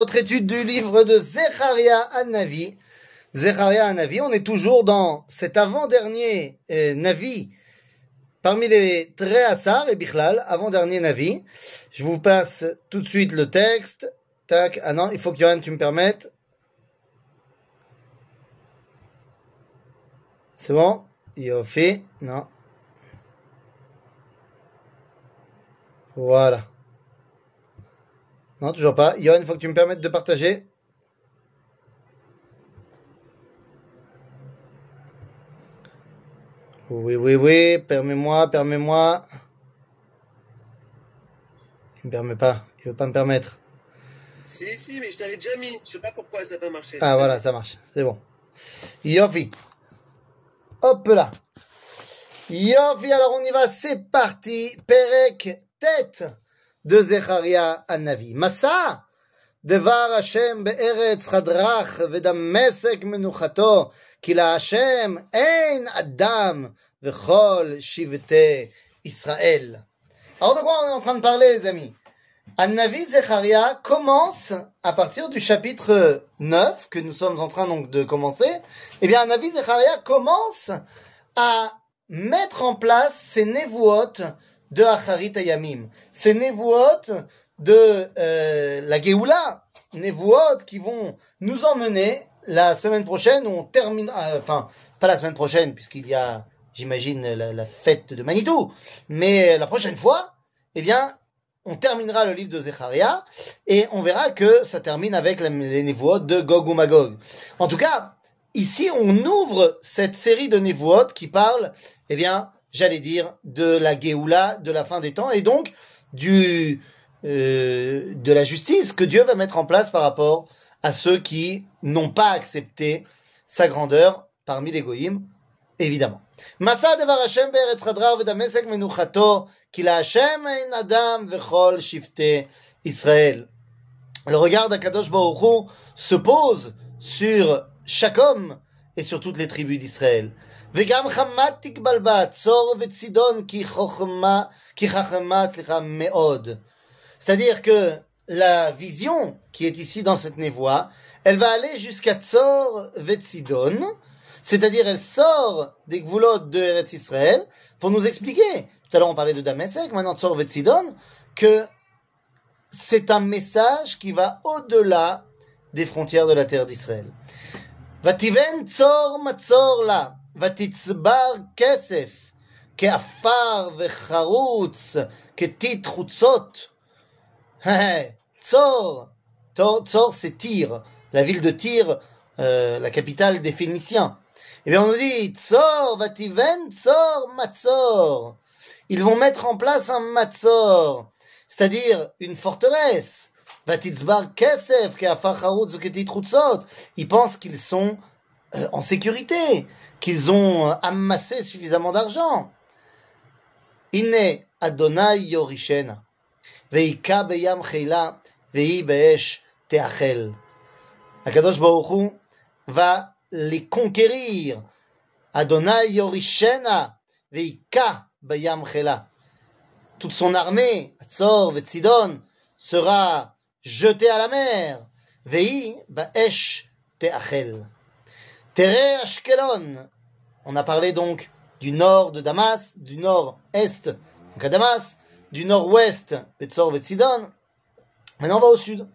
Notre étude du livre de Zecharia Anavi. Zecharia Anavi, on est toujours dans cet avant-dernier euh, Navi parmi les Trehassar et Bichlal, avant-dernier Navi. Je vous passe tout de suite le texte. Tac, ah non, il faut que Johan, tu me permettes. C'est bon? Fait non. Voilà. Non, toujours pas. Yohan, il faut que tu me permettes de partager. Oui, oui, oui, permets-moi, permets-moi. Il me permet pas, il veut pas me permettre. Si, si, mais je t'avais déjà mis. Je sais pas pourquoi ça n'a pas marché. Ah, voilà, ça marche. C'est bon. Yofi. Hop là. Yofi, alors on y va, c'est parti. Perek, tête de Zecharia Navi. Massa, דבר השם בארץ חדרך ודמשק מנוחתו, כי להשם אין אדם וכל שבטי ישראל. Alors de quoi on est en train de parler les amis An-Navi Zecharia commence à partir du chapitre 9 que nous sommes en train donc de commencer. Eh bien, An-Navi Zecharia commence à mettre en place ces névouotes de Acharit Ayamim. Ces névouot de euh, la Géoula, névouot qui vont nous emmener la semaine prochaine on termine, euh, enfin, pas la semaine prochaine puisqu'il y a, j'imagine, la, fête de Manitou, mais la prochaine fois, eh bien, on terminera le livre de Zecharia et on verra que ça termine avec les névouot de Gog ou Magog. En tout cas, ici, on ouvre cette série de névouot qui parle, eh bien, j'allais dire, de la Géoula, de la fin des temps, et donc du, euh, de la justice que Dieu va mettre en place par rapport à ceux qui n'ont pas accepté sa grandeur parmi les goyim, évidemment. Le regard d'Akadosh Baruch se pose sur chaque homme et sur toutes les tribus d'Israël. וגם חמת תגבלבה, צור וצידון כי חכמה, כי חכמה, סליחה, מאוד. C'est-à-dire que la vision qui est ici dans cette névoie, elle va aller jusqu'à Tzor Vetsidon, c'est-à-dire elle sort des gvoulot de Eretz Israël pour nous expliquer, tout à l'heure on parlait de Damesek, maintenant Tzor Vetsidon, que c'est un message qui va au-delà des frontières de la terre d'Israël. Vativen Tzor Matzor la, ותצבר כסף כעפר וחרוץ, כטיט חוצות. Tzor, Tzor c'est Tyr, la ville de Tyr, euh, la capitale des Phéniciens. Et eh bien on nous dit, Tzor, vativen, Tzor, Matzor. Ils vont mettre en place un Matzor, c'est-à-dire une forteresse. Vatitzbar Kesef, Keafar Harutz, Ketit Ils pensent qu'ils sont euh, en sécurité qu'ils ont amassé suffisamment d'argent. Inne Adonai Yorishena, veika beyam cheila, vei be'esh teachel. Akadosh Baruch va les conquérir. Adonai Yorishena, veika beyam cheila. Toute son armée, Atzor, Vetzidon, sera jetée à la mer. Vei be'esh teachel. Tere Ashkelon. On a parlé donc du nord de Damas, du nord-est, donc à Damas, du nord-ouest, Betzor Vetsidon. Maintenant on va au sud.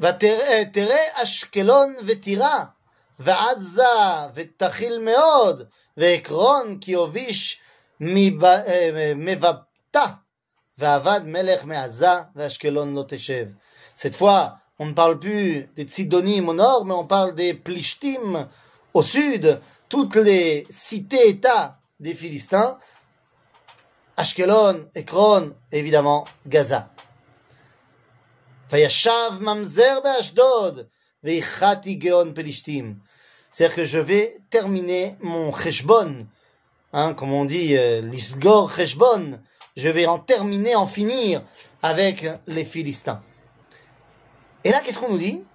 tere Ashkelon ותירה, ועזה ותכיל מאוד, ועקרון כי הוביש מבבתה, ועבד מלך מעזה, ואשקלון לא תשב. Cette fois, on ne parle plus des Tsidonim au nord, mais on parle des Plishtim au sud, toutes les cités-États des Philistins, Ashkelon, Ekron, évidemment Gaza. C'est-à-dire que je vais terminer mon cheshbon, hein, comme on dit, euh, l'isgor cheshbon. Je vais en terminer, en finir avec les Philistins. Et là, qu'est-ce qu'on nous dit?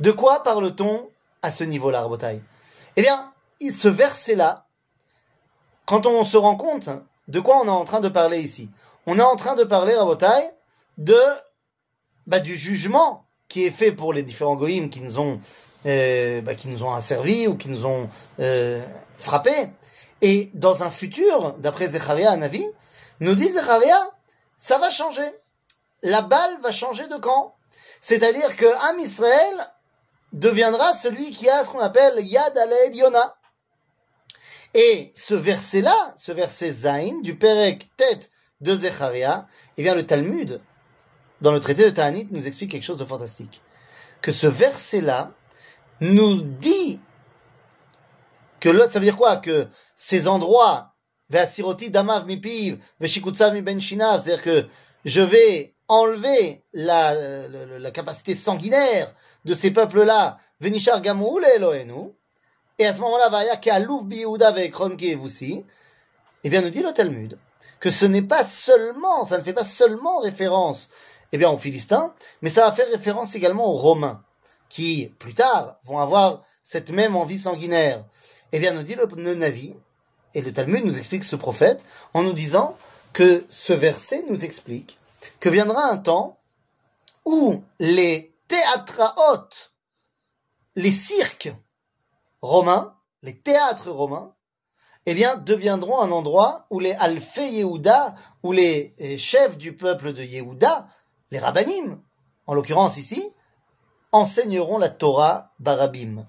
De quoi parle-t-on à ce niveau-là, Rabotai? Eh bien, ce verset-là, quand on se rend compte de quoi on est en train de parler ici, on est en train de parler, Rabotai, de, bah, du jugement qui est fait pour les différents goïms qui nous ont, euh, bah, qui nous ont asservis ou qui nous ont euh, frappés. Et dans un futur, d'après Zecharia Navi, nous dit Zecharia, ça va changer. La balle va changer de camp. C'est-à-dire que Am Israël deviendra celui qui a ce qu'on appelle Yad Alel Yona. Et ce verset-là, ce verset Zain, du Perek tête de Zecharia, eh bien le Talmud, dans le traité de Ta'anit, nous explique quelque chose de fantastique. Que ce verset-là nous dit que ça veut dire quoi? Que ces endroits, damav mipiv, mi ben c'est-à-dire que je vais enlever la, la, capacité sanguinaire de ces peuples-là, venishar gamoul Elohenu, et à ce moment-là, vaya ke'alouf biyuda aussi, eh bien, nous dit le Talmud, que ce n'est pas seulement, ça ne fait pas seulement référence, eh bien, aux Philistins, mais ça va faire référence également aux Romains, qui, plus tard, vont avoir cette même envie sanguinaire. Eh bien, nous dit le, Navi, et le Talmud nous explique ce prophète, en nous disant que ce verset nous explique que viendra un temps où les théâtraotes, les cirques romains, les théâtres romains, eh bien, deviendront un endroit où les Alfé Yehuda, où les eh, chefs du peuple de Yehuda, les rabbinim, en l'occurrence ici, enseigneront la Torah barabim.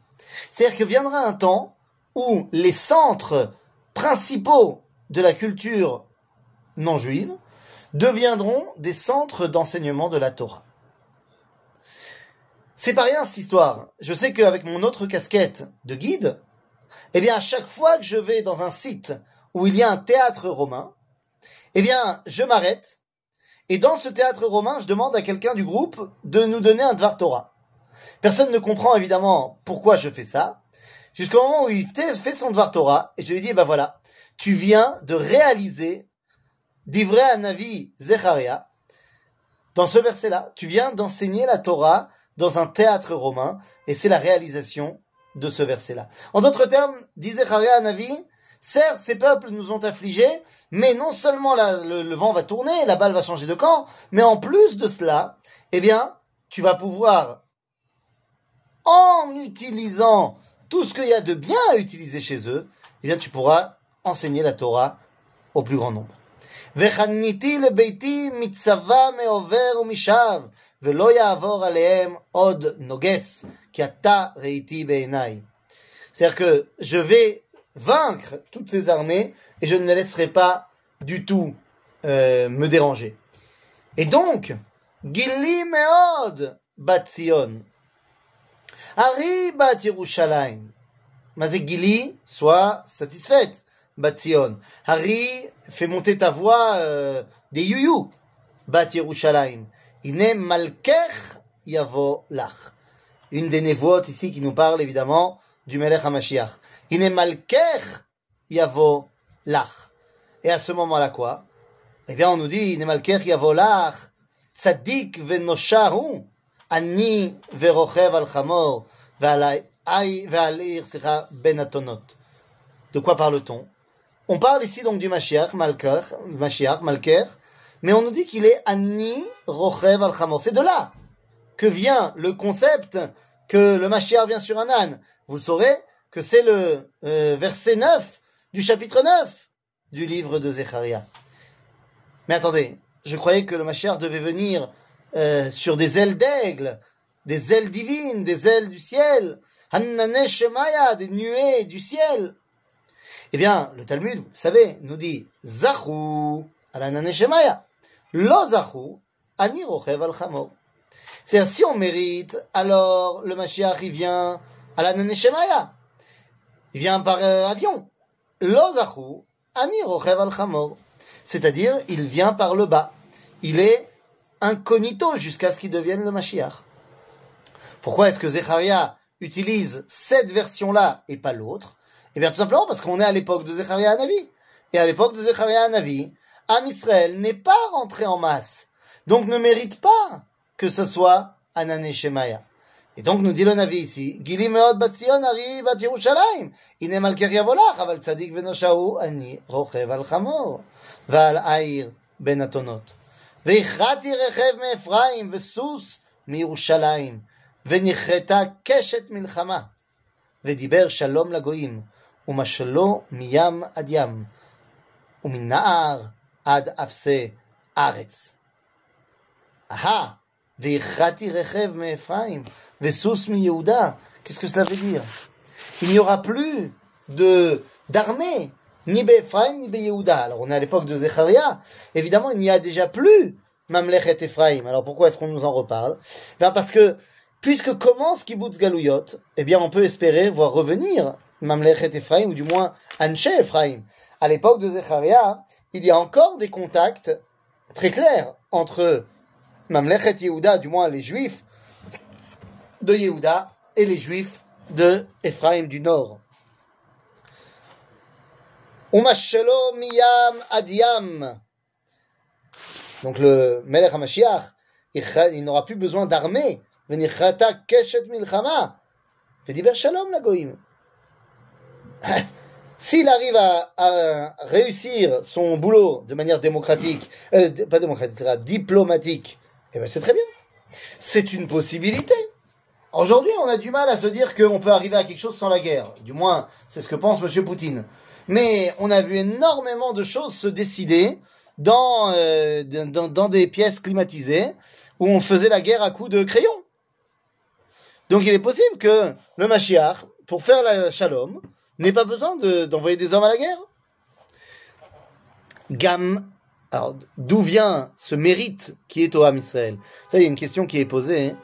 C'est-à-dire que viendra un temps où les centres principaux de la culture non juive deviendront des centres d'enseignement de la Torah. C'est pas rien cette histoire. Je sais qu'avec mon autre casquette de guide, eh bien à chaque fois que je vais dans un site où il y a un théâtre romain, eh bien je m'arrête et dans ce théâtre romain, je demande à quelqu'un du groupe de nous donner un Dvar Torah. Personne ne comprend évidemment pourquoi je fais ça, jusqu'au moment où il fait son Dvar Torah, et je lui dis, bah voilà, tu viens de réaliser d'Ivrei Anavi Zecharia, dans ce verset-là, tu viens d'enseigner la Torah dans un théâtre romain, et c'est la réalisation de ce verset-là. En d'autres termes, dit Zecharia Navi, Certes, ces peuples nous ont affligés, mais non seulement le, vent va tourner, la balle va changer de camp, mais en plus de cela, eh bien, tu vas pouvoir, en utilisant tout ce qu'il y a de bien à utiliser chez eux, eh bien, tu pourras enseigner la Torah au plus grand nombre. C'est-à-dire que je vais vaincre toutes ces armées et je ne les laisserai pas du tout euh, me déranger. Et donc, Gili Meod Bat Sion. Hari Bat Yerushalayim. Mazé Gili, soit satisfaite. Bat Sion. Hari, fais monter ta voix euh, des youyou. Bat Yerushalayim. Ine Malkech Yavo Lach. Une des névotes ici qui nous parle évidemment du Melech HaMashiach. Ine malker yavo lach. Et à ce moment-là, quoi? Eh bien, on nous dit, Ine malker yavo lach, tzadik venosharu, ani verochev al chamor, ben. De quoi parle-t-on? On parle ici donc du Mashiach, Malker, Mashiach, Malker, mais on nous dit qu'il est Ani Rochev al. C'est de là que vient le concept que le Mashiach vient sur un âne. Vous saurez que c'est le euh, verset 9 du chapitre 9 du livre de Zecharia. Mais attendez, je croyais que le Mashiach devait venir euh, sur des ailes d'aigle, des ailes divines, des ailes du ciel, des nuées du ciel. Eh bien, le Talmud, vous savez, nous dit Zachu al Shemaya, lo Zachu ani rochev al chamor. C'est-à-dire, si on mérite, alors le Mashiach, il vient à la. Il vient par euh, avion. Lozachu ani rochev al. C'est-à-dire, il vient par le bas. Il est incognito jusqu'à ce qu'il devienne le Mashiach. Pourquoi est-ce que Zecharia utilise cette version-là et pas l'autre Eh bien, tout simplement parce qu'on est à l'époque de Zecharia Navi. Et à l'époque de Zecharia Navi, Am Israël n'est pas rentré en masse. Donc ne mérite pas que ce soit Anané Shemaya. Et donc nous dit le Navi ici, Gili meod bat Zion ari bat Yerushalayim, ine malker yavolach, aval tzadik venoshahu ani rochev al chamor, ועל העיר בין אתונות. והכרעתי רכב מאפרים וסוס מירושלים, ונכרתה קשת מלחמה. ודיבר שלום לגויים, ומשלו מים עד ים, ומנער עד אפסי ארץ. אהה, והכרעתי רכב מאפרים וסוס מיהודה. Qu'est-ce que cela veut dire Il n'y aura plus de d'armée ni Ephraim, ni Yehuda. Alors on est à l'époque de Zecharia. Évidemment, il n'y a déjà plus Mamlechet Ephraim. Alors pourquoi est-ce qu'on nous en reparle ben Parce que puisque commence Kibbutz Galouyot, eh bien on peut espérer voir revenir Mamlechet Ephraim, ou du moins Anche Ephraim. À l'époque de Zecharia, il y a encore des contacts très clairs entre Mamlechet Yehuda, du moins les Juifs de Yehuda, et les Juifs de Ephraim du Nord. Donc le Melech HaMashiach, il n'aura plus besoin d'armée. Keshet milchama. Vediber shalom la goïm. S'il arrive à, à, réussir son boulot de manière démocratique, euh, pas démocratique, diplomatique, eh ben c'est très bien. C'est une possibilité. Aujourd'hui, on a du mal à se dire qu'on peut arriver à quelque chose sans la guerre. Du moins, c'est ce que pense M. Poutine mais on a vu énormément de choses se décider dans, euh, dans, dans, des pièces climatisées où on faisait la guerre à coups de crayon. Donc il est possible que le Mashiach, pour faire la shalom, n'ait pas besoin d'envoyer des hommes à la guerre. Gam, alors d'où vient ce mérite qui est au Ham Israël? Ça, il y a une question qui est posée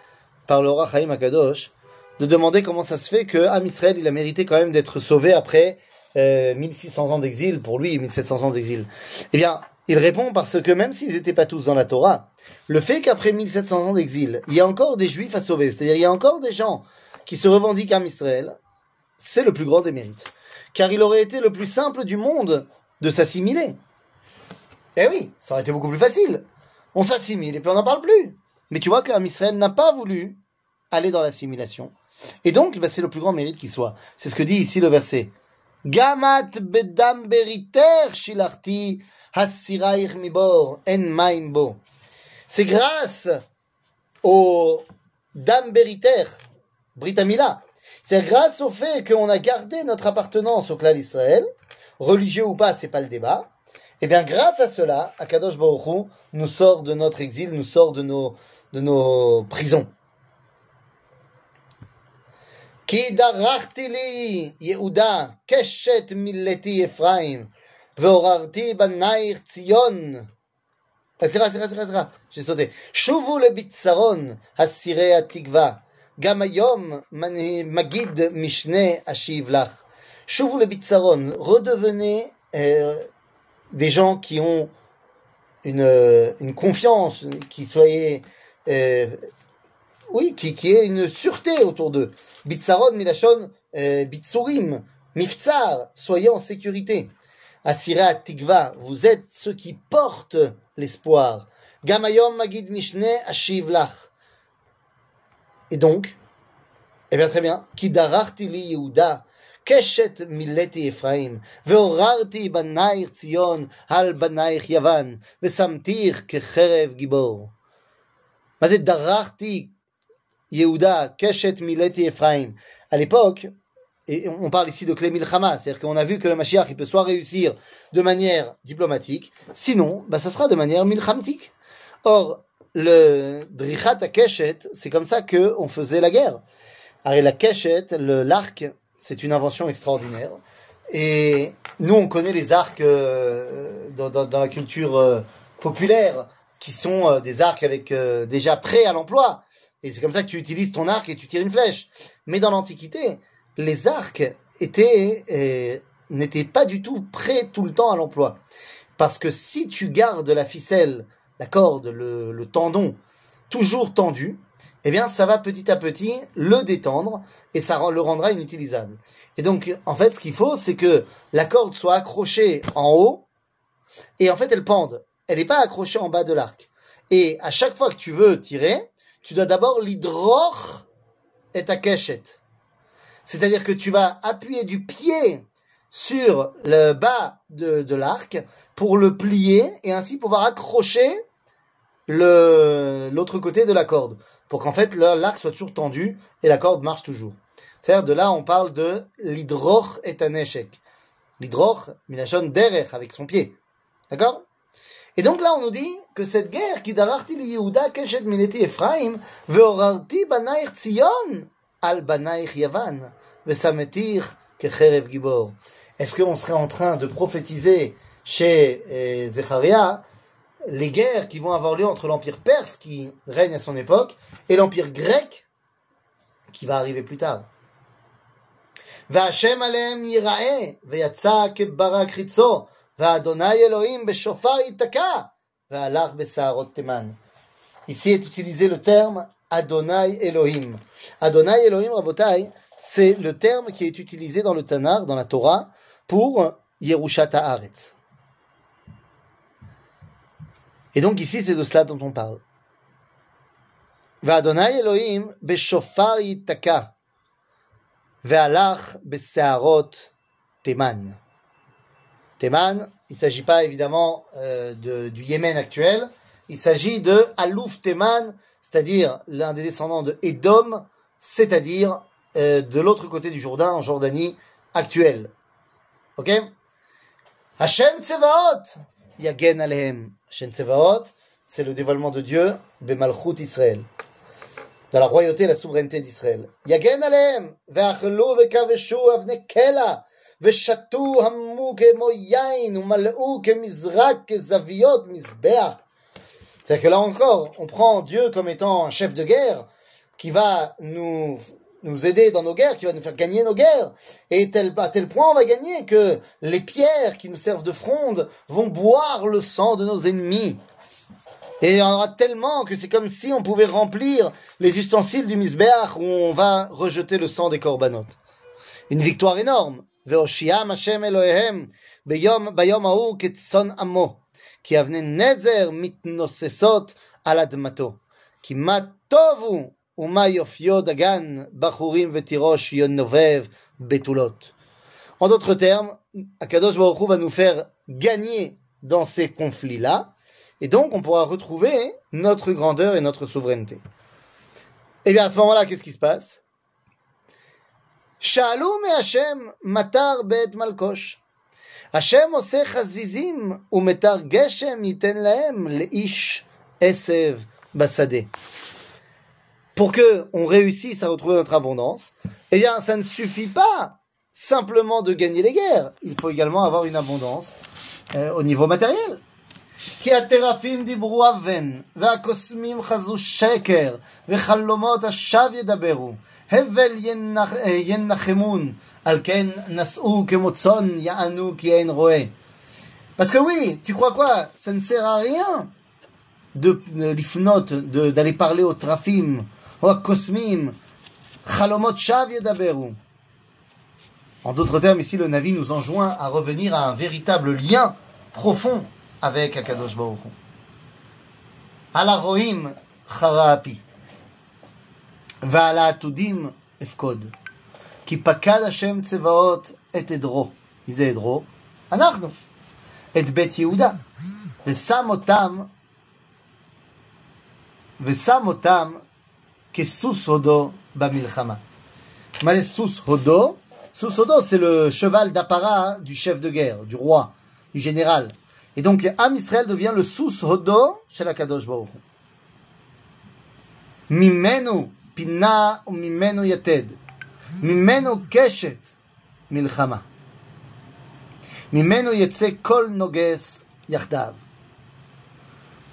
par le roi Chaim Akadosh de demander comment ça se fait que Ham Israël il a mérité quand même d'être sauvé après 1600 euh, ans d'exil, pour lui 1700 ans d'exil Eh bien, il répond parce que même s'ils n'étaient pas tous dans la Torah, le fait qu'après 1700 ans d'exil, il y a encore des juifs à sauver, c'est-à-dire il y a encore des gens qui se revendiquent à Israël, c'est le plus grand des mérites. Car il aurait été le plus simple du monde de s'assimiler. Eh oui, ça aurait été beaucoup plus facile. On s'assimile et puis on n'en parle plus. Mais tu vois qu'Am Israël n'a pas voulu aller dans l'assimilation. Et donc, bah, c'est le plus grand mérite qui soit. C'est ce que dit ici le verset. Gamat bedam shilarti hasiraich mibor en maimbo. C'est grâce au dam beriter, Britamila. C'est grâce au fait qu'on a gardé notre appartenance au clan Israël, religieux ou pas, c'est pas le débat. Et eh bien, grâce à cela, Akadosh Baruch nous sort de notre exil, nous sort de nos prisons. כי דרכתי לי יהודה קשת מילתי אפרים, ועוררתי בנייך ציון. סליחה, סליחה, סליחה, סליחה, שסוטה. שובו לביצרון הסירי התקווה, גם היום מגיד משנה אשיב לך. שובו לביצרון, redevenez euh, des gens qui ont une, une confiance, qui soyez euh, oui, qui, qui est une sûreté autour d'eux. Bitsaron, Milachon, euh, Bitsurim, Miftsar, soyez en sécurité. Asira Tikva, vous êtes ceux qui portent l'espoir. Gamayom Magid Mishne Ashiv Lach. Et donc, eh bien très bien, Kidararti li Yehuda, Keshet Milleti Ephraim, Veorarti banaych Tzion, al banaych Yavan, Vesamtir kecherev Gibor. מה זה דרכתי Yehuda, Keshet Mileti Ephraim. À l'époque, et on parle ici de Clé Milchama, c'est-à-dire qu'on a vu que le Mashiach, il peut soit réussir de manière diplomatique, sinon, bah, ça sera de manière milchamtique. Or, le Drichat à Keshet, c'est comme ça qu'on faisait la guerre. Alors, la Keshet, l'arc, c'est une invention extraordinaire. Et nous, on connaît les arcs euh, dans, la culture euh, populaire, qui sont euh, des arcs avec déjà prêts à l'emploi. Et c'est comme ça que tu utilises ton arc et tu tires une flèche. Mais dans l'Antiquité, les arcs euh, n'étaient pas du tout prêts tout le temps à l'emploi. Parce que si tu gardes la ficelle, la corde, le, le tendon toujours tendu, eh bien, ça va petit à petit le détendre et ça le rendra inutilisable. Et donc, en fait, ce qu'il faut, c'est que la corde soit accrochée en haut et en fait, elle pende. Elle n'est pas accrochée en bas de l'arc. Et à chaque fois que tu veux tirer, tu dois d'abord l'hydroch et ta keshet. C'est-à-dire que tu vas appuyer du pied sur le bas de, l'arc pour le plier et ainsi pouvoir accrocher le, l'autre côté de la corde. Pour qu'en fait, l'arc soit toujours tendu et la corde marche toujours. C'est-à-dire, de là, on parle de l'hydroch et un échec. L'hydroch, milachon derech, avec son pied. D'accord? Et donc là, on nous dit que cette guerre, qui dararti li Yehuda keshet mileti Ephraim, ve'orarti banaich Tzion, al banaich Yavan, ve'sametir kecherev gibor. Est-ce qu'on serait en train de prophétiser chez euh, Zecharia les guerres qui vont avoir lieu entre l'empire perse qui règne à son époque et l'empire grec qui va arriver plus tard. והשם עליהם ייראה, ויצא כברק חיצו, Ici est utilisé le terme Adonai Elohim. Adonai Elohim Rabotai, c'est le terme qui est utilisé dans le Tanar, dans la Torah, pour Yerushat Haaretz. Et donc ici, c'est de cela dont on parle. Adonai Elohim beshofar itaka, ve'alach besearot teman. Teman, il ne s'agit pas évidemment euh, du Yémen actuel, il s'agit de Alouf Teman, c'est-à-dire l'un des descendants de Édom, c'est-à-dire euh, de l'autre côté du Jourdain, en Jordanie actuelle. Ok? Hashem Tsevaot, Yagen Alehem. Hashem Tsevaot, c'est le dévoilement de Dieu, Bemalchut Israël. Dans la royauté et la souveraineté d'Israël. Yagen Alehem, Ve'achelu ve'kaveshu avne kela, ושתו המו כמו יין ומלאו כמזרק כזוויות מזבח. C'est-à-dire que là encore, on prend Dieu comme étant un chef de guerre qui va nous, nous aider dans nos guerres, qui va nous faire gagner nos guerres. Et tel, à tel point on va gagner que les pierres qui nous servent de fronde vont boire le sang de nos ennemis. Et il y en aura tellement que c'est comme si on pouvait remplir les ustensiles du Misbeach où on va rejeter le sang des korbanot. Une victoire énorme. והושיעם השם אלוהיהם ביום, ביום ההוא כצאן עמו, כי אבני נזר מתנוססות על אדמתו. כי מה טוב הוא ומה יופיו דגן בחורים ותירוש ינובב בתולות. En d'autres termes, Akadosh Baruch Hu va nous faire gagner dans ces conflits-là, et donc on pourra retrouver notre grandeur et notre souveraineté. Et bien à ce moment-là, qu'est-ce qui se passe שאלו מהשם מטר בית מלקוש. השם עושה חזיזים ומטר גשם ייתן להם לאיש עשב בשדה. Pour que on réussisse à retrouver notre abondance, eh bien, ça ne suffit pas simplement de gagner les guerres. Il faut également avoir une abondance euh, au niveau matériel. כי הטרפים דיברו אבן, והקוסמים חזו שקר, וחלומות השווא ידברו. הבל ינח, אה, ינחמון, על כן נשאו כמו צאן יענו כי אין רואה. Parce que oui, tu crois quoi Ça ne sert à rien de, de l'ifnot, de- d'aller parler aux trafim, aux kosmim, chalomot shav yedaberu. En d'autres termes, ici, le Navi nous enjoint à revenir à un véritable lien profond avec Akadosh Baruch Hu. על הרועים חרה אפי, ועל העתודים אפקוד. כי פקד השם צבאות את עדרו. מי זה עדרו? אנחנו. את בית יהודה. ושם אותם, ושם אותם כסוס הודו במלחמה. מה זה סוס הודו? סוס הודו, c'est le cheval d'apparat du chef de guerre, du roi, du général. Et donc, Am Israël devient le sous hodo chez la Kadosh Baruch Mimenu pina mimenu yated. Mimenu keshet milchama. Mimenu yetse kol noges yachdav.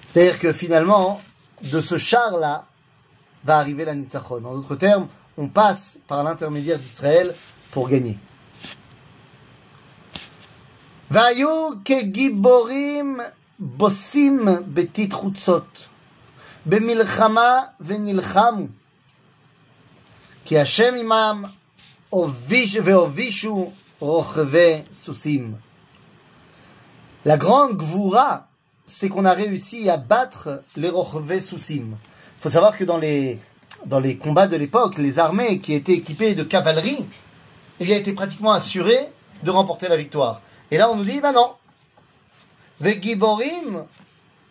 C'est-à-dire que finalement, de ce char-là, va arriver la Nitzachon. En d'autres termes, on passe par l'intermédiaire d'Israël pour gagner. והיו כגיבורים בוסים בתית חוצות, במלחמה ונלחמו. כי השם עמם הוביש והובישו רוכבי סוסים. La grande gvoura, c'est qu'on a réussi à battre les rochve soussim. Il faut savoir que dans les dans les combats de l'époque, les armées qui étaient équipées de cavalerie, il a été pratiquement assuré de remporter la victoire. Dit, ben non. וגיבורים,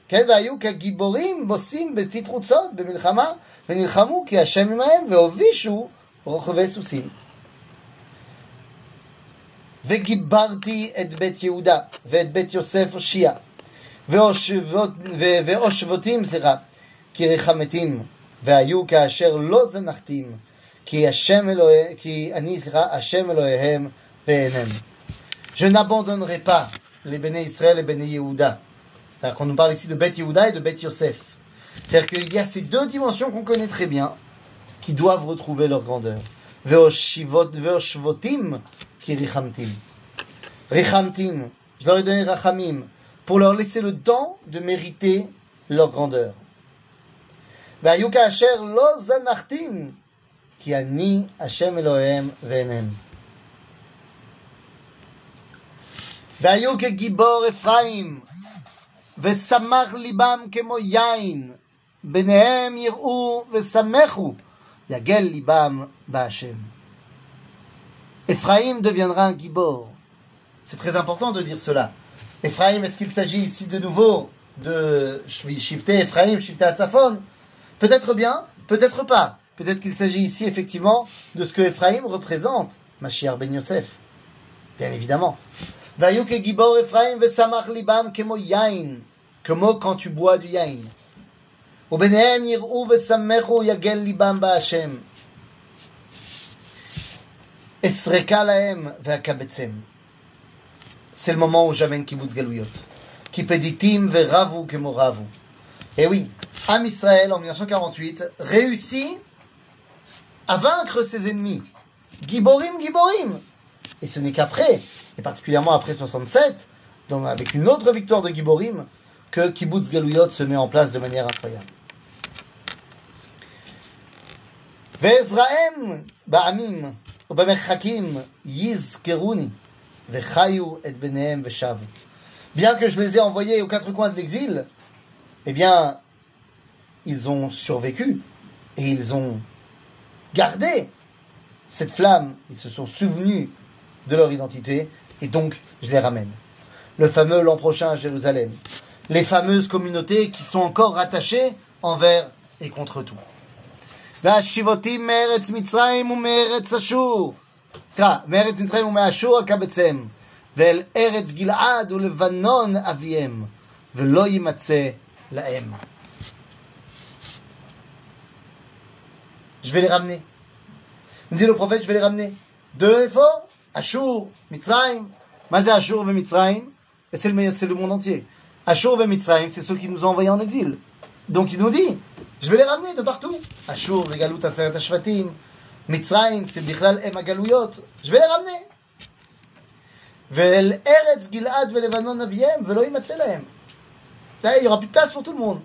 כן, והיו כגיבורים בוסים בתתרוצות במלחמה, ונלחמו כי השם עמהם, והובישו רוכבי סוסים. וגיברתי את בית יהודה, ואת בית יוסף הושיע, והושבותים, סליחה, כי רחמתים, והיו כאשר לא זנחתים, כי השם אלוהי, כי אני, סליחה, השם אלוהיהם ואינם. Je n'abandonnerai pas les Béné Israël et Béné Yehuda. C'est-à-dire qu'on nous parle ici de Beth Yehuda et de Beth Yosef. C'est-à-dire qu'il y a ces deux dimensions qu'on connaît très bien, qui doivent retrouver leur grandeur. Veoshvotim qui Richamtim. Richamtim, je leur ai donné Rachamim, pour leur laisser le temps de mériter leur grandeur. Vayuka Asher a ni Hashem Elohim venem. והיו כגיבור אפרים, ושמח ליבם כמו יין, ביניהם יראו ושמחו, יגל ליבם בהשם. Ephraim deviendra un gibor. C'est très important de dire cela. Ephraim, est-ce qu'il s'agit ici de nouveau de Shifté Ephraim, Shifté Atzafon Peut-être bien, peut-être pas. Peut-être qu'il s'agit ici effectivement de ce que Ephraim représente, Mashiach ben Yosef. Bien évidemment. והיו כגיבור אפרים ושמח ליבם כמו יין, כמו quand tu bois du יין. וביניהם יראו ושמחו יגל ליבם בהשם. אסרקה להם ואקבצם. C'est le moment où j'amène kibbutz galouyot. כי פדיתים ורבו כמו רבו. Et oui, Am Israël en 1948 réussit à vaincre ses ennemis. Giborim, Giborim. Et ce n'est qu'après, et particulièrement après 67, donc avec une autre victoire de Giborim, que Kibbutz Galouyot se met en place de manière incroyable. ועזראם בעמים ובמרחקים יזכרוני וחיו את בניהם ושבו. Bien que je les ai envoyés aux quatre coins de l'exil, eh bien, ils ont survécu et ils ont gardé cette flamme, ils se sont souvenus de leur identité et donc je les ramène. Le fameux l'an prochain à Jérusalem, les fameuses communautés qui sont encore rattachées envers et contre tout. והשיבותי מארץ מצרים ומארץ אשור. סליחה, מארץ מצרים ומאשור אקבצם. ואל ארץ גלעד ולבנון אביהם. ולא יימצא להם. Je vais les ramener. Nous dit le prophète, je vais les ramener. Deux efforts, Ashur, Mitzrayim. Mazé Ashur et Mitzrayim. Et c'est le, c'est le monde entier. Ashur et Mitzrayim, c'est ceux qui nous ont envoyés en exil. Donc il nous dit, je vais les ramener de partout. Ashur, c'est Galut Aseret Ashvatim. Mitzrayim, c'est Bichlal Em Agalouyot. Je vais les ramener. ואל ארץ גלעד ולבנון אביהם, ולא יימצא להם. Là, il n'y aura plus de place pour tout le monde.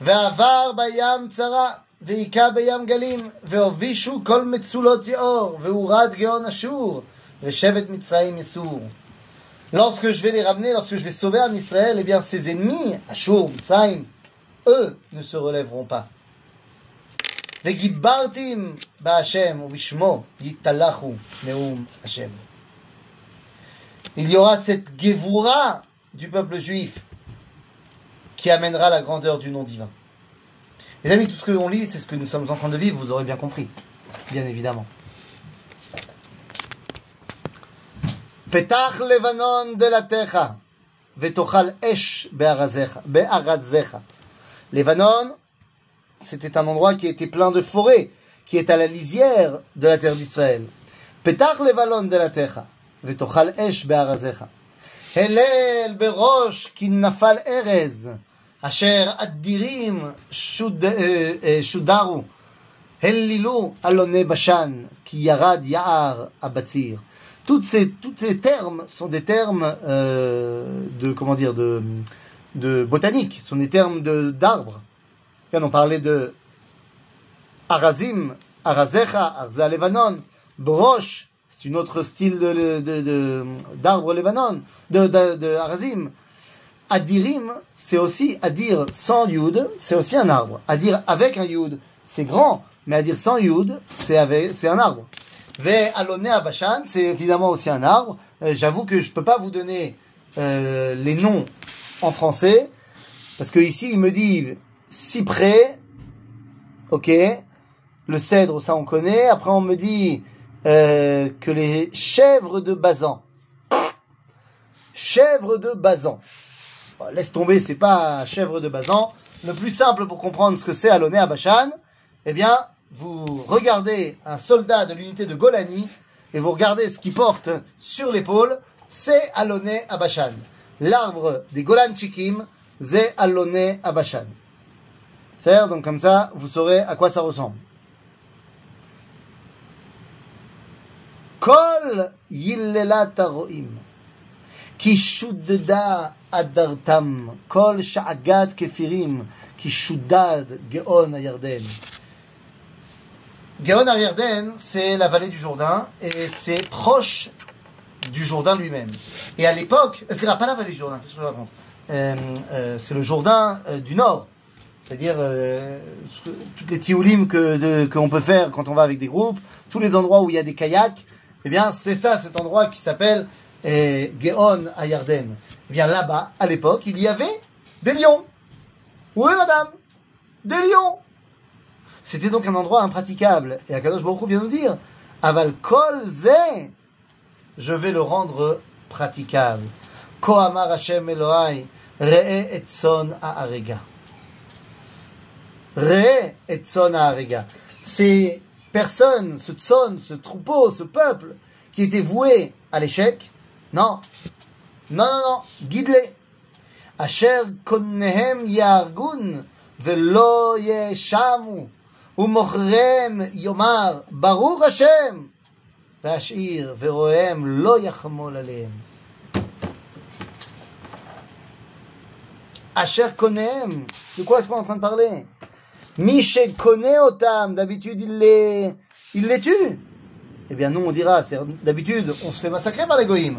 ועבר בים צרה, והיכה בים גלים, והובישו כל מצולות יאור, והורד גאון אשור, ושבט מצרים יסור. Lorsque je vais les ramener, lorsque je vais sauver Am Israël, eh bien ses ennemis, Ashur, Mitzrayim, eux ne se relèveront pas. וגיברתים בהשם ובשמו יתהלכו נאום השם. Il y aura cette Gevura du peuple juif qui amènera la grandeur du nom divin. Les amis, tout ce que l'on lit, c'est ce que nous sommes en train de vivre, vous aurez bien compris, bien évidemment. Petach Levanon de la Techa, Vetochal Esh Levanon, c'était un endroit qui était plein de forêts, qui est à la lisière de la terre d'Israël. Petach Levanon de la Techa, Vetochal Esh Be'aratzecha. Helel Berosh Kinnafal Erez. אשר אדירים שוד, אה, אה, שודרו. הללו אלוני בשן, כי ירד יער הבציר. Toutes ces, tous ces termes sont des termes euh, de comment dire de, de botanique, sont des termes de d'arbres. Là, on parlait de Arazim, Arazecha, Arza Levanon, Broche, c'est une autre style de, de, de- d'arbre Levanon, de, de, de Arazim. Adirim, c'est aussi à dire sans yud, c'est aussi un arbre. À dire avec un yud, c'est grand, mais à dire sans yud, c'est un arbre. Ve aloné abashan, c'est évidemment aussi un arbre. Euh, J'avoue que je peux pas vous donner euh, les noms en français, parce que ici il me dit cyprès, ok, le cèdre, ça on connaît. Après on me dit euh, que les chèvres de Bazan, chèvres de Bazan. Bah, laisse tomber, c'est pas chèvre de Bazan. Le plus simple pour comprendre ce que c'est Aloné à eh bien, vous regardez un soldat de l'unité de Golani et vous regardez ce qu'il porte sur l'épaule, c'est Aloné à L'arbre des Golan Chikim, c'est Aloné à Bashan. C'est-à-dire, donc comme ça, vous saurez à quoi ça ressemble. Kol Adartam, Kol Sha'agat Kefirim, qui Shudad, Geon Ayarden. Geon Ayarden, c'est la vallée du Jourdain, et c'est proche du Jourdain lui-même. Et à l'époque, euh, c'est pas la vallée du Jourdain, qu'est-ce que je raconte? Euh, euh, c'est le Jourdain du Nord. C'est-à-dire toutes les tioulimes que qu'on peut faire quand on va avec des groupes, tous les endroits où il y a des kayaks, eh bien c'est ça cet endroit qui s'appelle Geon Ayarden bien là-bas, à l'époque, il y avait des lions. Oui, madame, des lions. C'était donc un endroit impraticable. Et Akadosh Baruch Hu vient nous dire, Aval kol je vais le rendre praticable. Hashem Elohai, re'e et son ha'arega. Re'e et son ha'arega. Ces personnes, ce tson, ce troupeau, ce peuple, qui était voué à l'échec, non. Non, non, non, guide-les. Asher konnehem yargun, velo yeshamu. ומוכרם יאמר, ברוך השם, והשאיר ורועם לא יחמול עליהם. אשר קונם, de quoi est-ce qu'on est en train de parler מי שקונה אותם, d'habitude il les, il les tue. Eh bien nous on dira, c'est- d'habitude on se fait massacrer par les goïms.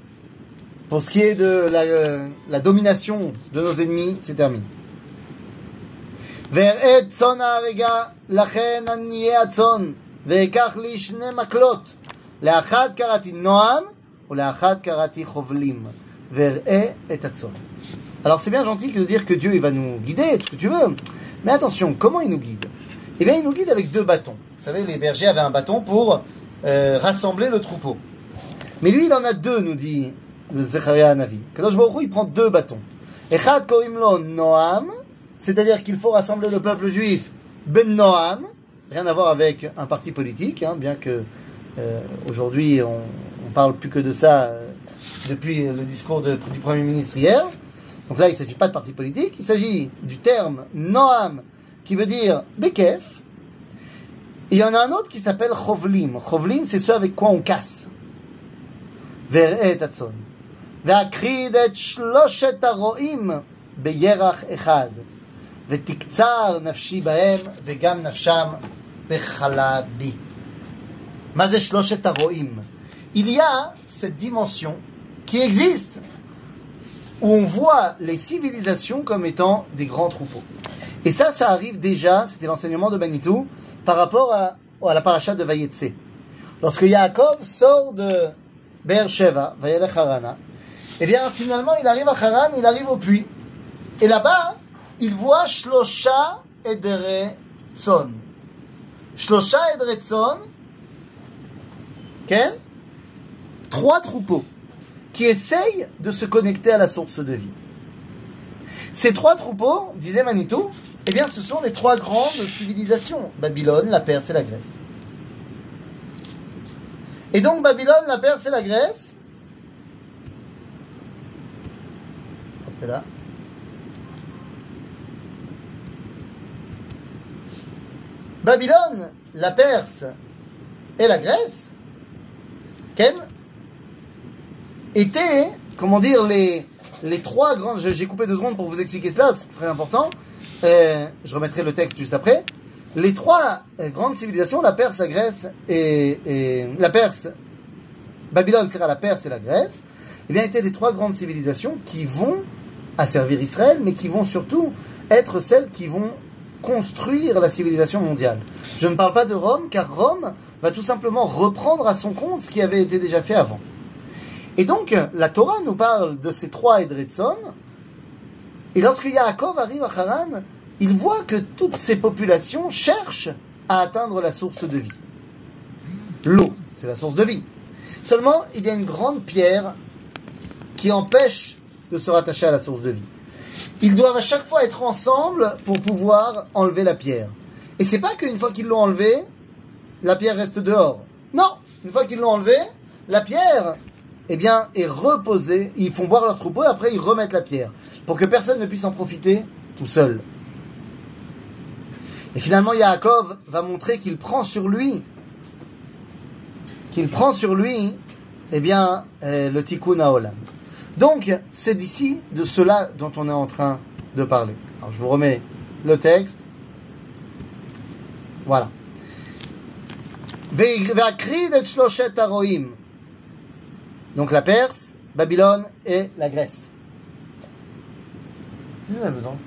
Pour ce qui est de la, la domination de nos ennemis, c'est terminé. ואראה צאן ההרגה, לכן אני אהיה הצאן, ואקח לי שני מקלות. לאחד קראתי נועם, ולאחד קראתי חובלים. ואראה את הצאן. Alors c'est bien gentil de dire que Dieu il va nous guider, tout ce que tu veux. Mais attention, comment il nous guide Eh bien il nous guide avec deux bâtons. Vous savez, les bergers avaient un bâton pour euh, rassembler le troupeau. Mais lui il en a deux, nous dit le Zechariah Navi. Kadosh Baruch Hu, il prend deux bâtons. Echad korim lo Noam, c'est-à-dire qu'il faut rassembler le peuple juif Ben Noam, rien à voir avec un parti politique, hein, bien que euh, aujourd'hui on, parle plus que de ça euh, depuis le discours de- du Premier ministre hier. Donc là, il ne s'agit pas de parti politique, il s'agit du terme Noam, qui veut dire Bekef. Et il y en a un autre qui s'appelle Chovlim. Chovlim, c'est ce avec quoi on casse. Ver'et. והקריד את שלושת הרועים בירח אחד, ותקצר נפשי בהם, וגם נפשם בחלבי. מה זה שלושת הרועים? Il y a cette dimension qui existe, où on voit les civilisations comme étant des grands troupeaux. Et ça, ça arrive déjà, c'était l'enseignement de Manitou, par rapport à, à la paracha de Vayetse. Lorsque Yaakov sort de Beersheva, Vayelech Harana, eh bien, finalement, il arrive à Haran, il arrive au puits. Et là-bas, il voit Shlosha Edere Tzon. Shlosha Edere Tzon, Ken? Trois troupeaux qui essayent de se connecter à la source de vie. Ces trois troupeaux, disait Manitou, eh bien, ce sont les trois grandes civilisations Babylone, la Perse et la Grèce. Et donc, Babylone, la Perse et la Grèce, Babylone, la Perse et la Grèce, Ken, étaient, comment dire, les, les trois grandes. J'ai coupé deux secondes pour vous expliquer cela, c'est très important. Je remettrai le texte juste après. Les trois euh, grandes civilisations, la Perse, la Grèce et, la Perse, Babylone, c'est la Perse et la Grèce, eh bien, étaient les trois grandes civilisations qui vont asservir Israël, mais qui vont surtout être celles qui vont construire la civilisation mondiale. Je ne parle pas de Rome, car Rome va tout simplement reprendre à son compte ce qui avait été déjà fait avant. Et donc, la Torah nous parle de ces trois Edretson, et lorsque Yaakov arrive à Haran, il voit que toutes ces populations cherchent à atteindre la source de vie. L'eau, c'est la source de vie. Seulement, il y a une grande pierre qui empêche de se rattacher à la source de vie. Ils doivent à chaque fois être ensemble pour pouvoir enlever la pierre. Et c'est pas qu'une fois qu'ils l'ont enlevée, la pierre reste dehors. Non, une fois qu'ils l'ont enlevée, la pierre, eh bien, est reposée. Ils font boire leur troupeau et après ils remettent la pierre pour que personne ne puisse en profiter tout seul. Et finalement, Yaakov va montrer qu'il prend sur lui, qu'il prend sur lui, eh bien, euh, le tikkun haolam. Donc, c'est d'ici de cela dont on est en train de parler. Alors, je vous remets le texte. Voilà. Donc la Perse, Babylone et la Grèce. Besoin?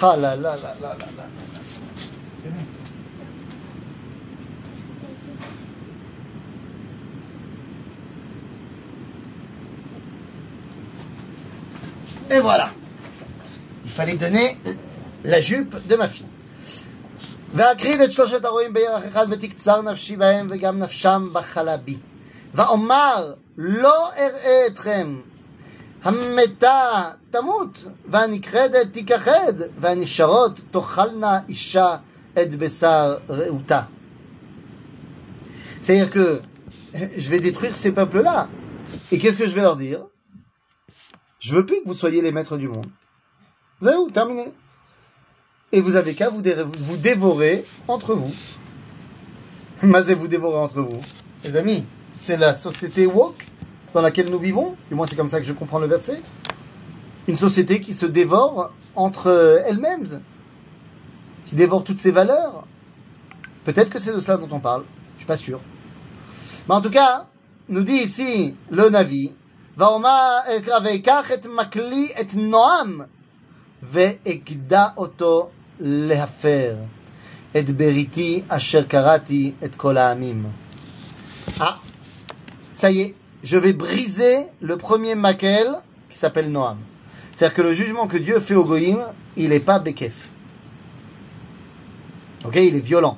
Ah là là là là là là. Et voilà. Il fallait donner la jupe de ma fille. ואקריד את שלושת הרועים בירח אחד ותקצר נפשי בהם וגם נפשם בחלה בי. ואומר לא אראה אתכם המתה תמות והנכחדת תיכחד והנשארות תאכלנה אישה את בשר רעותה. C'est-à-dire que je vais détruire ces peuples-là. Et qu'est-ce que je vais leur dire Je veux plus que vous soyez les maîtres du monde. Zéou, terminé. Et vous avez qu'à vous, dévorer entre vous. Mazé vous dévorer entre vous. Les amis, c'est la société woke dans laquelle nous vivons. Du moins, c'est comme ça que je comprends le verset. Une société qui se dévore entre elles-mêmes, qui dévore toutes ses valeurs. Peut-être que c'est de cela dont on parle. Je suis pas sûr. Mais en tout cas, nous dit ici le Navi ויקח את מקלי את נועם, ואגדע אותו להפר את בריתי אשר קראתי את כל העמים. Ah, ça y est, je vais briser le premier makel qui s'appelle Noam. C'est-à-dire que le jugement que Dieu fait au Goïm, il n'est pas Bekef. Ok, il est violent.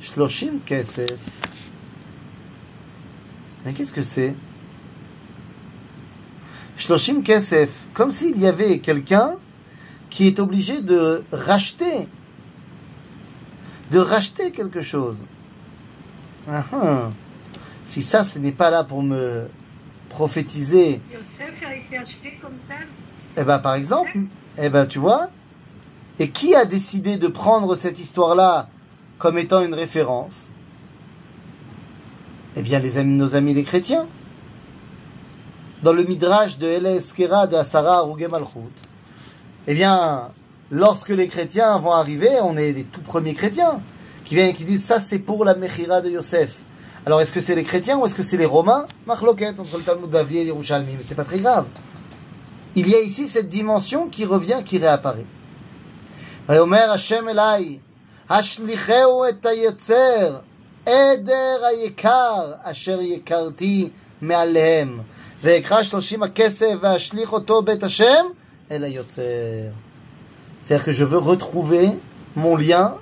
Shloshim Kesef. Mais qu'est-ce que c'est? Shloshim Kesef, comme s'il y avait quelqu'un qui est obligé de racheter, de racheter quelque chose. Ah, ah. Si ça, ce n'est pas là pour me prophétiser, Yosef a été acheté comme ça? Eh ben, par exemple, eh ben, tu vois, et qui a décidé de prendre cette histoire-là? comme étant une référence Eh bien, les amis, nos amis les chrétiens. Dans le Midrash de El Eskera de Asara Arugem Malchut, eh bien, lorsque les chrétiens vont arriver, on est les tout premiers chrétiens qui viennent et qui disent ça c'est pour la Mechira de Yosef. Alors est-ce que c'est les chrétiens ou est-ce que c'est les romains? Marloquette entre le Talmud Bavli et les Rouchalmi, mais c'est pas très grave. Il y a ici cette dimension qui revient, qui réapparaît. Omer Hashem Elai, השליכהו את היוצר, עדר היקר, אשר יקרתי מעליהם, ואקרא שלושים הכסף ואשליך אותו בית השם אל היוצר. C'est-à-dire que je veux retrouver mon lien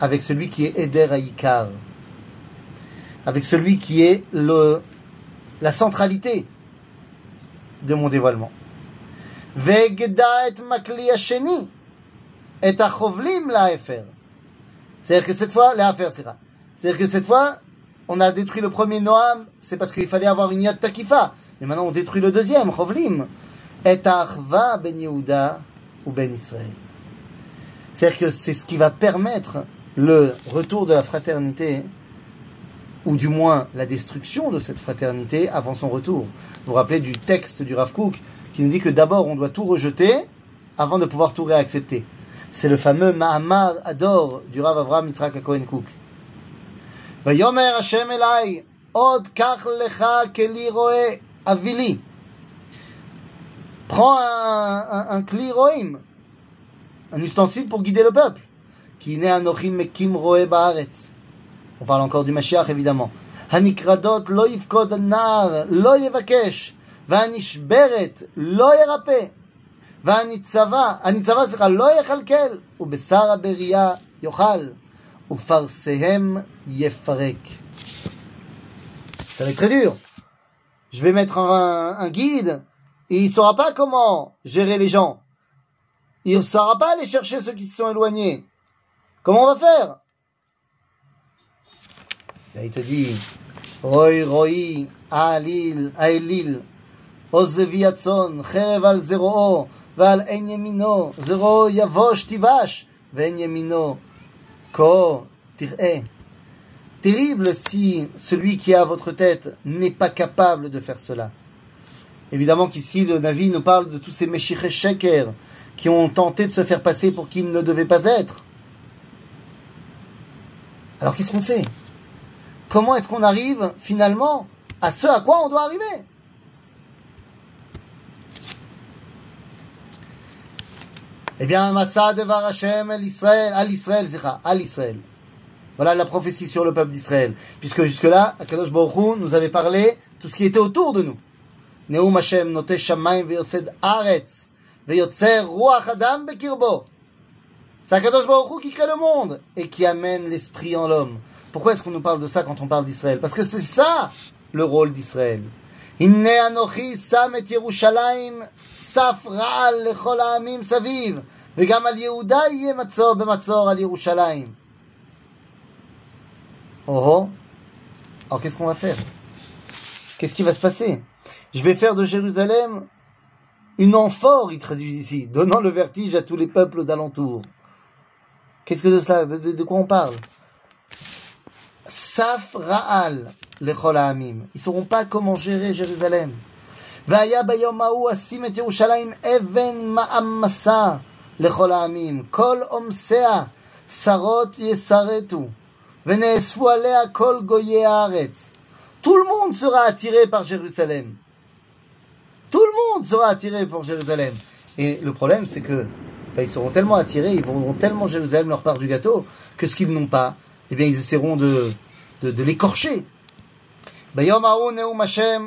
avec celui qui est Eder Haïkar, avec celui qui est le, la centralité de mon dévoilement. Vegda et makli hasheni et achovlim laefer. C'est-à-dire que cette fois, l'affaire, c'est C'est-à-dire que cette fois, on a détruit le premier Noam, c'est parce qu'il fallait avoir une yad takifa. Mais maintenant, on détruit le deuxième, chovlim. Et achva ben Yehuda ou ben Israël. C'est-à-dire que c'est ce qui va permettre le retour de la fraternité, ou du moins la destruction de cette fraternité avant son retour. Vous vous rappelez du texte du Rav Kook qui nous dit que d'abord on doit tout rejeter avant de pouvoir tout réaccepter C'est le fameux Mahamar Ador du Rav Avram Yitzhak Cohen Kook. ויאמר השם אליי, עוד קח לך כלי רואה אווילי. Prends un, un, un kli roim, un ustensile pour guider le peuple. Qui n'est anochim mekim roe baaretz. On parle encore du Mashiach, évidemment. הנקרדות לא יפקוד הנער, לא יבקש, והנשברת לא ירפא, והניצבה, הניצבה סליחה, לא יכלכל, ובשר הבריאה יאכל, ופרסיהם יפרק. Ça va être très dur. Je vais mettre un, un guide, et il saura pas comment gérer les gens. Il saura pas aller chercher ceux qui se sont éloignés. Comment on va faire Là, il te dit, Roy, Roy, Alil, Aelil, Ko, Tir'e. Terrible si celui qui à votre tête n'est pas capable de faire cela. Évidemment qu'ici, le Navi nous parle de tous ces Meshiche Sheker qui ont tenté de se faire passer pour qui ils ne devaient pas être. Alors qu'est-ce qu'on fait? Comment est-ce qu'on arrive finalement à ce à quoi on doit arriver? Eh bien, Massa devar Hashem al Israël, al Israël, al Israël. Voilà la prophétie sur le peuple d'Israël. Puisque jusque-là, Akadosh Baruch nous avait parlé tout ce qui était autour de nous. Neum Hashem note shamayim ve'yosed aretz ve'yotzer ruach adam bekirbo. C'est Akadosh Baruch qui crée le monde et qui amène l'esprit en l'homme. Pourquoi est-ce qu'on nous parle de ça quand on parle d'Israël? Parce que c'est ça le rôle d'Israël. Anochi Yerushalayim saf ra'al lechol ha'amim saviv וגם על יהודה יהיה מצור במצור על ירושלים. Oh oh. Alors qu'est-ce qu'on va faire Qu'est-ce qui va se passer Je vais faire de Jérusalem une amphore, ils traduisent ici, donnant le vertige à tous les peuples d'alentour. Qu'est-ce que de cela de, de, de quoi on parle Saf Ra'al, les Amim. Ils sauront pas comment gérer Jérusalem. והיה ביום ההוא אשים את ירושלים אבן מעמסה לכל העמים. כל עומסיה שרות יסרטו, ונאספו עליה כל גויי הארץ. Tout le monde sera attiré par Jérusalem. Tout le monde sera attiré par Jérusalem. Et le problème, c'est que ben, ils seront tellement attirés, ils vendront tellement Jérusalem leur part du gâteau, que ce qu'ils n'ont pas, eh bien, ils essaieront de, de, de l'écorcher. ביום ההוא נאום השם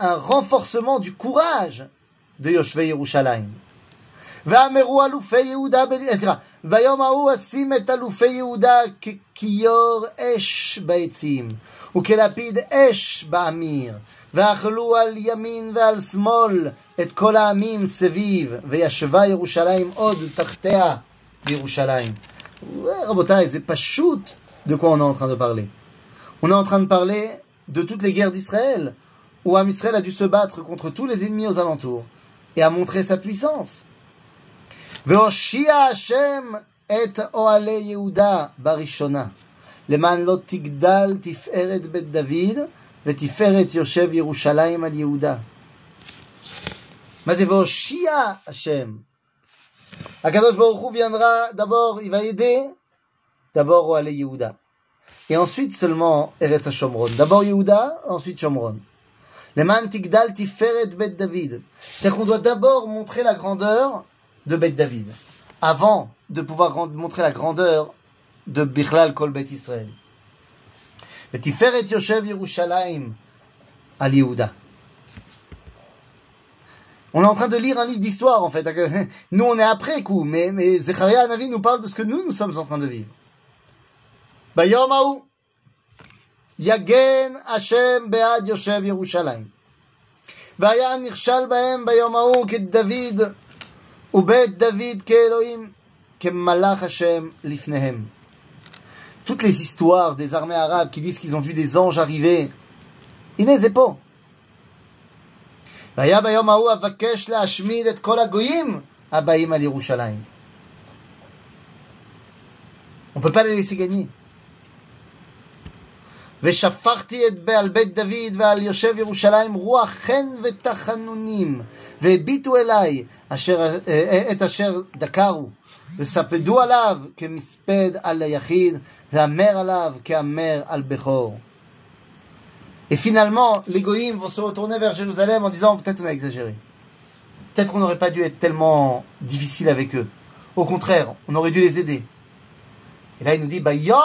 un renforcement du courage de Yoshvei Yerushalayim. ואמרו אלופי יהודה, סליחה, ויום ההוא אשים את אלופי יהודה ככיור אש בעצים, וכלפיד אש באמיר, ואכלו על ימין ועל שמאל את כל העמים סביב, וישבה ירושלים עוד תחתיה בירושלים. רבותיי, זה פשוט de quoi on est en train de parler. On est en train de parler de toutes les guerres d'Israël, où Am Israël a dû se battre contre tous les ennemis aux alentours, et a montré sa puissance. והושיע השם את אוהלי יהודה בראשונה, למען לא תגדל תפארת בית דוד ותפארת יושב ירושלים על יהודה. מה זה והושיע השם? Akadosh Baruch Hu viendra d'abord, il va aider d'abord au Ale Yehuda. Et ensuite seulement Eretz HaShomron. D'abord Yehuda, ensuite Shomron. David. C'est qu'on doit d'abord montrer la grandeur de Bet David. Avant de pouvoir grand- montrer la grandeur de Bichlal Kol Bet Israël. Et tiferet Yoshev Yerushalayim al Yehuda. On est en train de lire un livre d'histoire, en fait. Nous, on est après coup, mais, mais Zecharia Navi nous parle de ce que nous, nous sommes en train de vivre. ביום ההוא יגן השם בעד יושב ירושלים. והיה נכשל בהם ביום ההוא כדוד ובית דוד כאלוהים כמלאך השם לפניהם. Toutes les histoires des armées arabes qui disent qu'ils ont vu des anges arriver, הנה זה פה. והיה ביום ההוא אבקש להשמיד את כל הגויים הבאים על ירושלים. On ne peut pas les laisser gagner. ושפכתי את, על בית דוד ועל יושב ירושלים רוח חן ותחנונים, והביטו אליי אשר, את אשר דקרו, וספדו עליו כמספד על היחיד, והמר עליו כהמר על בכור. Et finalement, les goïms vont se retourner vers Jérusalem en disant peut-être on a exagéré. Peut-être qu'on n'aurait pas dû être tellement difficile avec eux. Au contraire, on aurait dû les aider. Et là, il nous dit, bah, Yom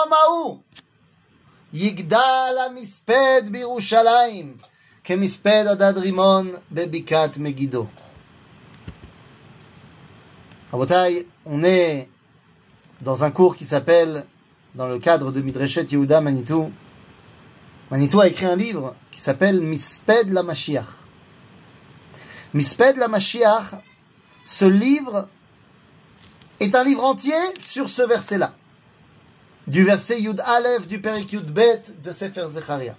יגדל המספד בירושלים כמספד הדד רימון בבקעת מגידו. רבותיי, on est dans un cours qui s'appelle, dans le cadre de Midreshet Yehuda Manitou, Manitou a écrit un livre qui s'appelle Misped la Mashiach. Misped la Mashiach, ce livre est un livre entier sur ce verset-là du verset Yud Aleph du Perik Yud Bet de Sefer Zecharia.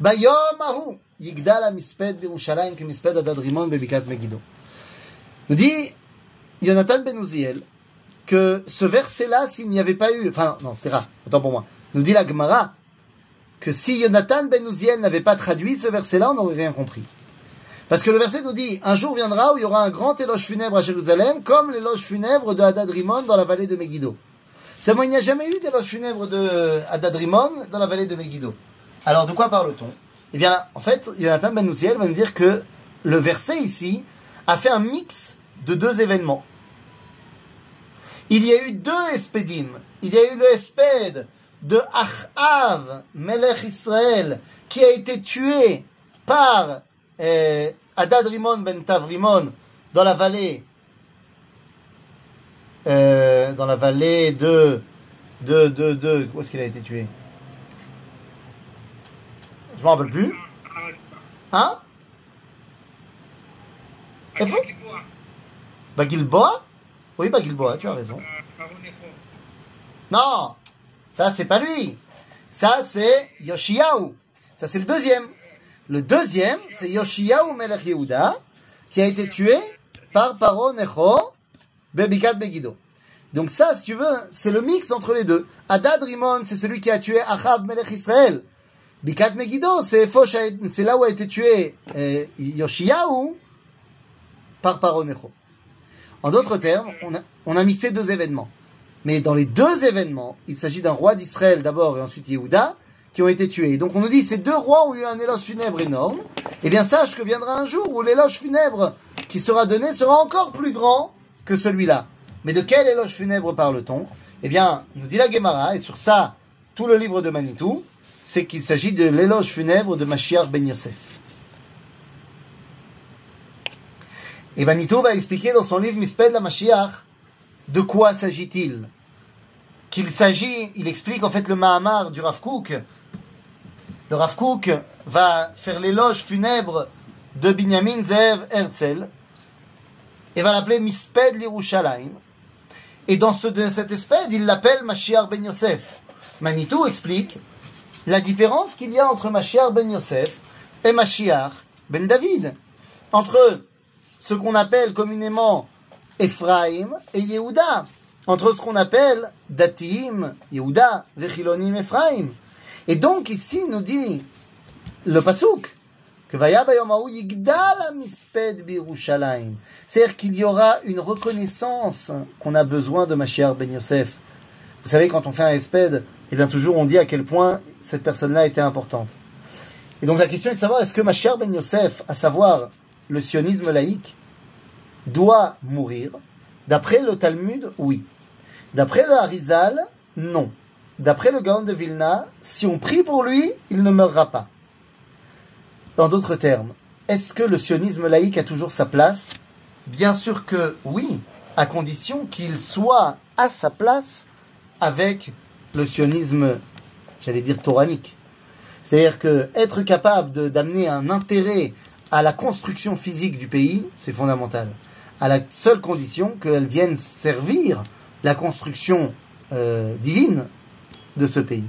Bayom Ahu, Yigdal Misped Birushalayim que Misped Adad Rimon Bebikat Megiddo. Nous dit Jonathan Ben Uziel que ce verset-là, s'il n'y avait pas eu, enfin non, c'est rare, autant pour moi, nous dit la Gemara que si Jonathan Ben Uziel n'avait pas traduit ce verset-là, on n'aurait rien compris. Parce que le verset nous dit, un jour viendra où il y aura un grand éloge funèbre à Jérusalem, comme l'éloge funèbre de Hadad Rimon dans la vallée de Megiddo. Seulement, il n'y a jamais eu d'éloge funèbre de Hadadrimon dans la vallée de Megiddo. Alors, de quoi parle-t-on? Eh bien, en fait, Jonathan Ben Nouziel va nous dire que le verset ici a fait un mix de deux événements. Il y a eu deux espédim. Il y a eu le espède de Achav, Melech Israël, qui a été tué par euh, Hadadrimon ben Tavrimon dans la vallée euh, dans la vallée de, de, de, de, où est-ce qu'il a été tué? Je m'en rappelle plus. Hein? Bagilboa? Oui, Bagilboa, tu as raison. Non, ça c'est pas lui. Ça c'est Yoshiaou. Ça c'est le deuxième. Le deuxième, c'est Yoshiaou Melech Yehuda, qui a été tué par Paro Necho, Bebikat Megiddo. Donc ça, si tu veux, c'est le mix entre les deux. Hadad Rimon, c'est celui qui a tué Achav Melech Israël. Bikat Megiddo, c'est là où a été tué euh, Yoshiaou par Paro Necho. En d'autres termes, on a, on a mixé deux événements. Mais dans les deux événements, il s'agit d'un roi d'Israël d'abord et ensuite Yehuda qui ont été tués. Donc on nous dit ces deux rois ont eu un éloge funèbre énorme. Eh bien sache que viendra un jour où l'éloge funèbre qui sera donné sera encore plus grand que celui-là. Mais de quel éloge funèbre parle-t-on? Eh bien, nous dit la Gemara, et sur ça, tout le livre de Manitou, c'est qu'il s'agit de l'éloge funèbre de Mashiach ben Yosef. Et Manitou va expliquer dans son livre Misped la Mashiach de quoi s'agit-il? Qu'il s'agit, il explique en fait le Mahamar du Rav Kook. Le Rav Kook va faire l'éloge funèbre de Binyamin Zev Herzl et va l'appeler Misped l'Irushalayim. Et dans ce, cet espède, il l'appelle Mashiach ben Yosef. Manitou explique la différence qu'il y a entre Mashiach ben Yosef et Mashiach ben David. Entre ce qu'on appelle communément Ephraim et Yehuda. Entre ce qu'on appelle Datim, Yehuda, Vechilonim, Ephraim. Et donc ici, nous dit le Pasuk C'est-à-dire qu'il y aura une reconnaissance qu'on a besoin de Mashiach Ben Yosef. Vous savez, quand on fait un espède, eh bien toujours on dit à quel point cette personne-là était importante. Et donc la question est de savoir est-ce que Mashiach Ben Yosef, à savoir le sionisme laïque, doit mourir? D'après le Talmud, oui. D'après le Harizal, non. D'après le Gaon de Vilna, si on prie pour lui, il ne meurra pas. Dans d'autres termes, est-ce que le sionisme laïque a toujours sa place? Bien sûr que oui, à condition qu'il soit à sa place avec le sionisme, j'allais dire, toranique. C'est-à-dire que être capable d'amener un intérêt à la construction physique du pays, c'est fondamental. À la seule condition qu'elle vienne servir la construction euh, divine de ce pays.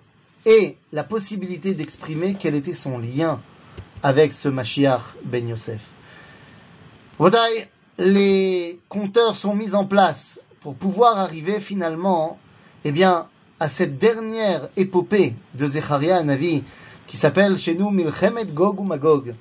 ait la possibilité d'exprimer quel était son lien avec ce Mashiach Ben Yosef. Les compteurs sont mis en place pour pouvoir arriver finalement, eh bien, à cette dernière épopée de Zecharia Navi qui s'appelle chez nous Milchemet Gog ou Magog,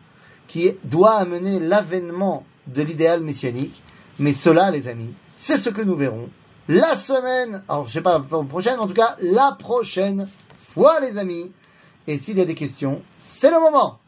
qui doit amener l'avènement de l'idéal messianique. Mais cela, les amis, c'est ce que nous verrons la semaine, alors je sais pas la prochaine, en tout cas la prochaine fois, les amis. Et s'il y a des questions, c'est le moment.